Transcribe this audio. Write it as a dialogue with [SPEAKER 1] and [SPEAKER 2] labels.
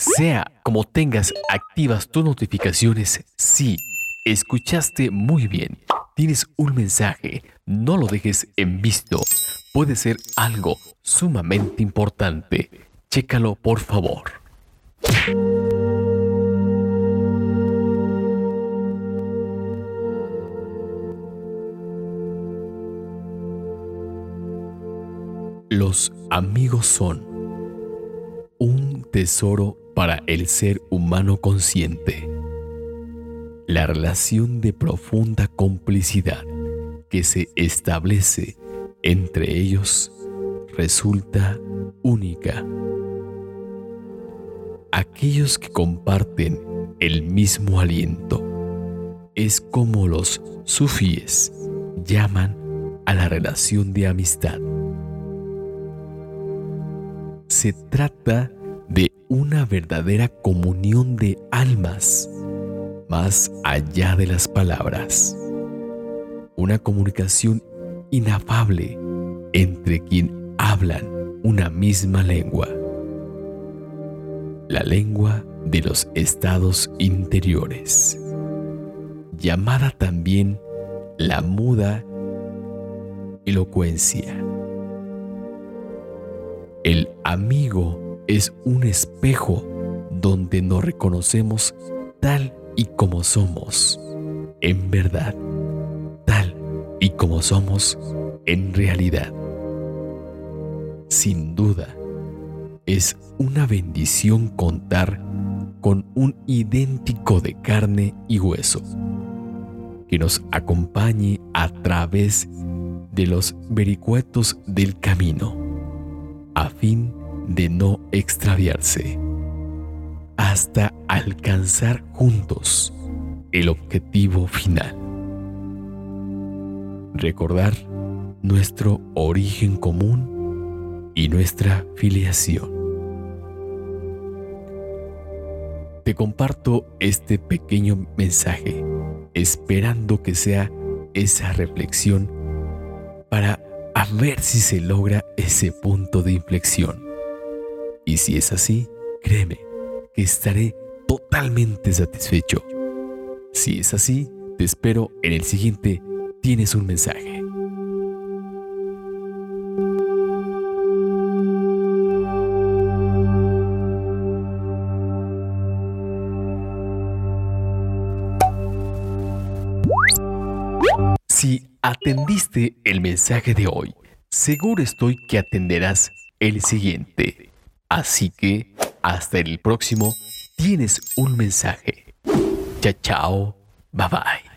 [SPEAKER 1] Sea como tengas activas tus notificaciones, sí, escuchaste muy bien. Tienes un mensaje, no lo dejes en visto. Puede ser algo sumamente importante. Chécalo por favor. Los amigos son un tesoro para el ser humano consciente. La relación de profunda complicidad que se establece entre ellos resulta única. Aquellos que comparten el mismo aliento es como los sufíes llaman a la relación de amistad. Se trata una verdadera comunión de almas más allá de las palabras. Una comunicación inafable entre quien hablan una misma lengua. La lengua de los estados interiores, llamada también la muda elocuencia. El amigo es un espejo donde nos reconocemos tal y como somos, en verdad, tal y como somos en realidad. Sin duda, es una bendición contar con un idéntico de carne y hueso que nos acompañe a través de los vericuetos del camino, a fin de no extraviarse, hasta alcanzar juntos el objetivo final. Recordar nuestro origen común y nuestra filiación. Te comparto este pequeño mensaje esperando que sea esa reflexión para a ver si se logra ese punto de inflexión. Y si es así, créeme que estaré totalmente satisfecho. Si es así, te espero en el siguiente Tienes un mensaje. Si atendiste el mensaje de hoy, seguro estoy que atenderás el siguiente. Así que, hasta el próximo, tienes un mensaje. Chao, chao, bye bye.